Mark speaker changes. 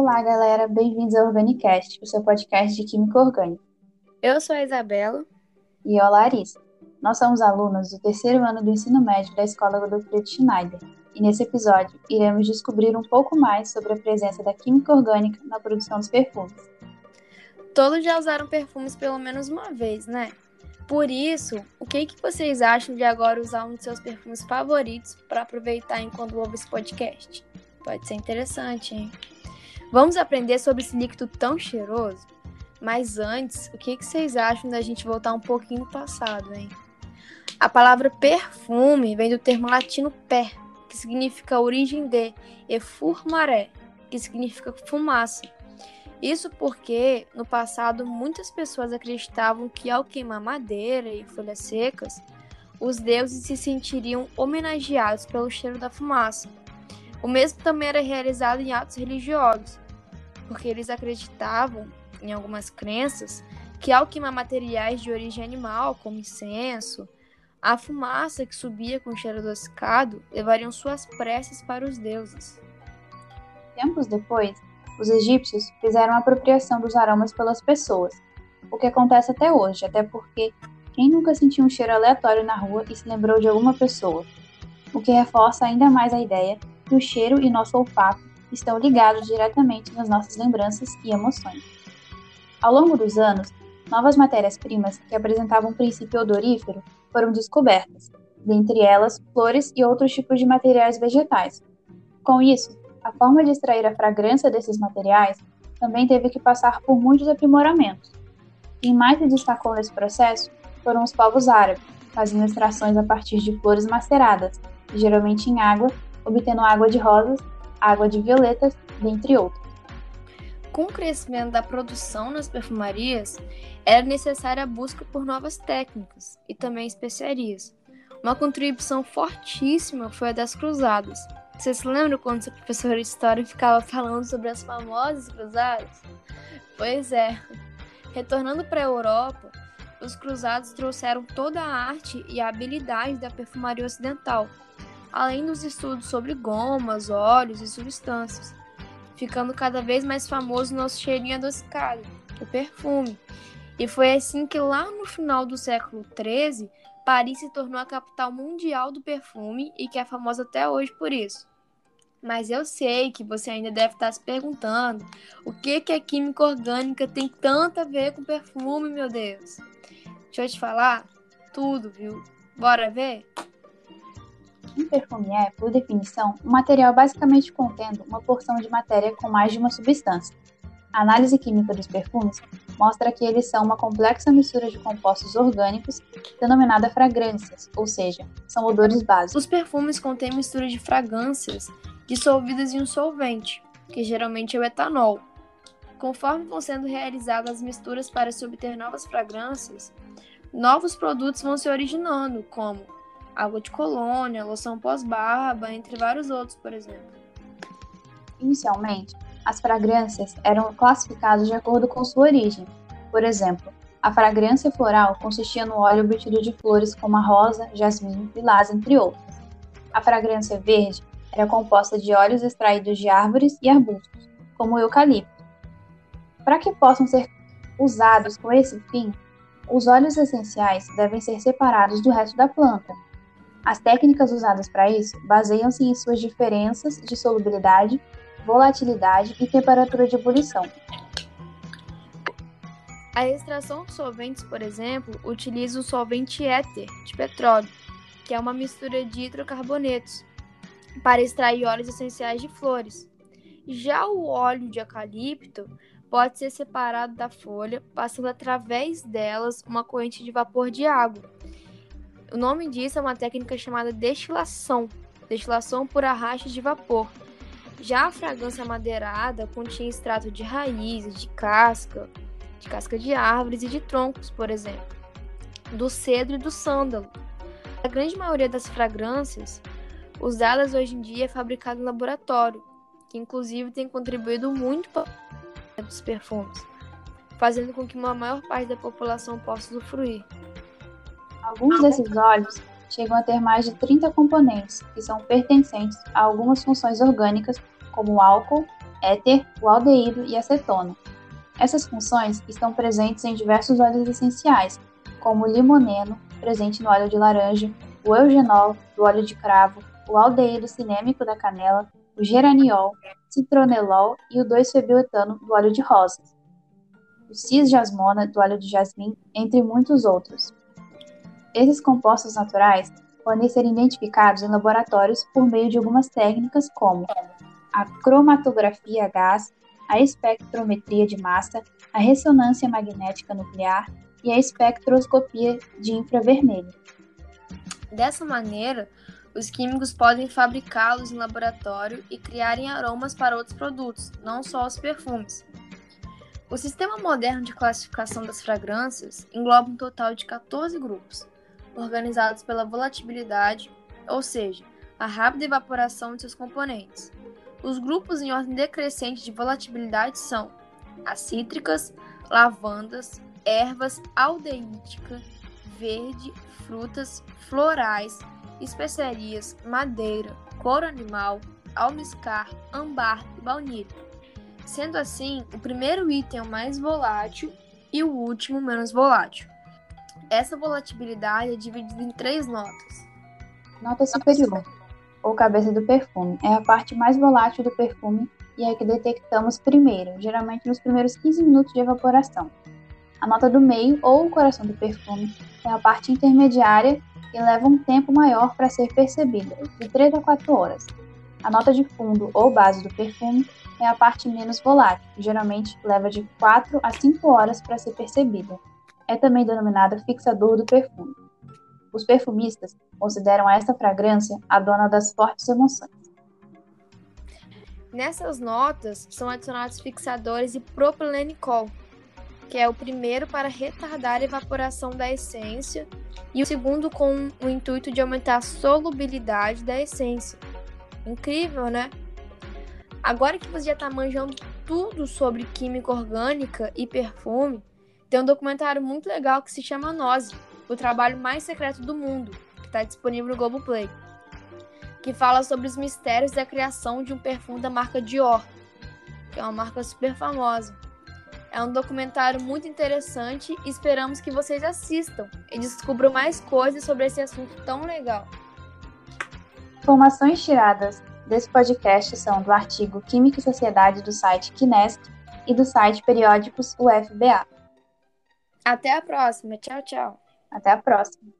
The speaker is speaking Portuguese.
Speaker 1: Olá, galera, bem-vindos ao Organicast, o seu podcast de Química Orgânica.
Speaker 2: Eu sou a Isabela.
Speaker 1: E eu, a Larissa. Nós somos alunos do terceiro ano do ensino médio da Escola Gottfried Schneider, e nesse episódio iremos descobrir um pouco mais sobre a presença da química orgânica na produção dos perfumes.
Speaker 2: Todos já usaram perfumes pelo menos uma vez, né? Por isso, o que, que vocês acham de agora usar um de seus perfumes favoritos para aproveitar enquanto ouve esse podcast? Pode ser interessante, hein? Vamos aprender sobre esse líquido tão cheiroso? Mas antes, o que, que vocês acham da gente voltar um pouquinho no passado, hein? A palavra perfume vem do termo latino per, que significa origem de, e furmaré, que significa fumaça. Isso porque, no passado, muitas pessoas acreditavam que ao queimar madeira e folhas secas, os deuses se sentiriam homenageados pelo cheiro da fumaça. O mesmo também era realizado em atos religiosos, porque eles acreditavam, em algumas crenças, que ao queimar materiais de origem animal, como incenso, a fumaça que subia com o cheiro adocicado levariam suas preces para os deuses.
Speaker 1: Tempos depois, os egípcios fizeram a apropriação dos aromas pelas pessoas, o que acontece até hoje, até porque quem nunca sentiu um cheiro aleatório na rua e se lembrou de alguma pessoa? O que reforça ainda mais a ideia que o cheiro e nosso olfato estão ligados diretamente nas nossas lembranças e emoções. Ao longo dos anos, novas matérias-primas que apresentavam um princípio odorífero foram descobertas, dentre elas flores e outros tipos de materiais vegetais. Com isso, a forma de extrair a fragrância desses materiais também teve que passar por muitos aprimoramentos. Quem mais se destacou nesse processo foram os povos árabes, fazendo extrações a partir de flores maceradas, geralmente em água, obtendo água de rosas, água de violetas, dentre outros.
Speaker 2: Com o crescimento da produção nas perfumarias, era necessária a busca por novas técnicas e também especiarias. Uma contribuição fortíssima foi a das cruzadas. Você se lembra quando seu professor de história ficava falando sobre as famosas cruzadas? Pois é. Retornando para a Europa, os cruzados trouxeram toda a arte e a habilidade da perfumaria ocidental, além dos estudos sobre gomas, óleos e substâncias, ficando cada vez mais famoso nosso cheirinho adocicado, o perfume. E foi assim que lá no final do século XIII, Paris se tornou a capital mundial do perfume e que é famosa até hoje por isso. Mas eu sei que você ainda deve estar se perguntando o que, que a química orgânica tem tanto a ver com perfume, meu Deus. Deixa eu te falar tudo, viu? Bora ver?
Speaker 1: Um perfume é, por definição, um material basicamente contendo uma porção de matéria com mais de uma substância. A análise química dos perfumes mostra que eles são uma complexa mistura de compostos orgânicos denominada fragrâncias, ou seja, são odores básicos.
Speaker 2: Os perfumes contêm mistura de fragrâncias dissolvidas em um solvente, que geralmente é o etanol. Conforme vão sendo realizadas as misturas para se obter novas fragrâncias, novos produtos vão se originando, como água de colônia, loção pós-barba, entre vários outros, por exemplo.
Speaker 1: Inicialmente, as fragrâncias eram classificadas de acordo com sua origem. Por exemplo, a fragrância floral consistia no óleo obtido de flores como a rosa, jasmim, lilás, entre outros. A fragrância verde era composta de óleos extraídos de árvores e arbustos, como o eucalipto. Para que possam ser usados com esse fim, os óleos essenciais devem ser separados do resto da planta, as técnicas usadas para isso baseiam-se em suas diferenças de solubilidade, volatilidade e temperatura de ebulição.
Speaker 2: A extração de solventes, por exemplo, utiliza o solvente éter de petróleo, que é uma mistura de hidrocarbonetos, para extrair óleos essenciais de flores. Já o óleo de eucalipto pode ser separado da folha, passando através delas uma corrente de vapor de água o nome disso é uma técnica chamada destilação, destilação por arraste de vapor. Já a fragrância madeirada continha extrato de raízes, de casca, de casca de árvores e de troncos, por exemplo, do cedro e do sândalo. A grande maioria das fragrâncias usadas hoje em dia é fabricada em laboratório, que inclusive tem contribuído muito para os perfumes, fazendo com que uma maior parte da população possa usufruir.
Speaker 1: Alguns desses óleos chegam a ter mais de 30 componentes, que são pertencentes a algumas funções orgânicas, como álcool, éter, o aldeído e a cetona. Essas funções estão presentes em diversos óleos essenciais, como o limoneno, presente no óleo de laranja, o eugenol, do óleo de cravo, o aldeído cinêmico da canela, o geraniol, citronelol e o 2-febioetano do óleo de rosas, o cis-jasmona do óleo de jasmim, entre muitos outros. Esses compostos naturais podem ser identificados em laboratórios por meio de algumas técnicas como a cromatografia a gás, a espectrometria de massa, a ressonância magnética nuclear e a espectroscopia de infravermelho.
Speaker 2: Dessa maneira, os químicos podem fabricá-los em laboratório e criarem aromas para outros produtos, não só os perfumes. O sistema moderno de classificação das fragrâncias engloba um total de 14 grupos, organizados pela volatilidade, ou seja, a rápida evaporação de seus componentes. Os grupos em ordem decrescente de volatilidade são as cítricas, lavandas, ervas, aldeítica, verde, frutas, florais, especiarias, madeira, couro animal, almiscar, ambar e baunilha. Sendo assim, o primeiro item é o mais volátil e o último menos volátil. Essa volatilidade é dividida em três notas.
Speaker 1: Nota superior, ou cabeça do perfume, é a parte mais volátil do perfume e é a que detectamos primeiro, geralmente nos primeiros 15 minutos de evaporação. A nota do meio, ou o coração do perfume, é a parte intermediária e leva um tempo maior para ser percebida, de 3 a 4 horas. A nota de fundo ou base do perfume é a parte menos volátil, geralmente leva de 4 a 5 horas para ser percebida. É também denominada fixador do perfume. Os perfumistas consideram esta fragrância a dona das fortes emoções.
Speaker 2: Nessas notas são adicionados fixadores e propilenicol, que é o primeiro para retardar a evaporação da essência e o segundo com o intuito de aumentar a solubilidade da essência. Incrível, né? Agora que você já está manjando tudo sobre química orgânica e perfume, tem um documentário muito legal que se chama Nose, o trabalho mais secreto do mundo, que está disponível no Globoplay, que fala sobre os mistérios da criação de um perfume da marca Dior, que é uma marca super famosa. É um documentário muito interessante e esperamos que vocês assistam e descubram mais coisas sobre esse assunto tão legal.
Speaker 1: Informações tiradas desse podcast são do artigo Química e Sociedade do site Kinesc e do site Periódicos UFBA.
Speaker 2: Até a próxima. Tchau, tchau.
Speaker 1: Até a próxima.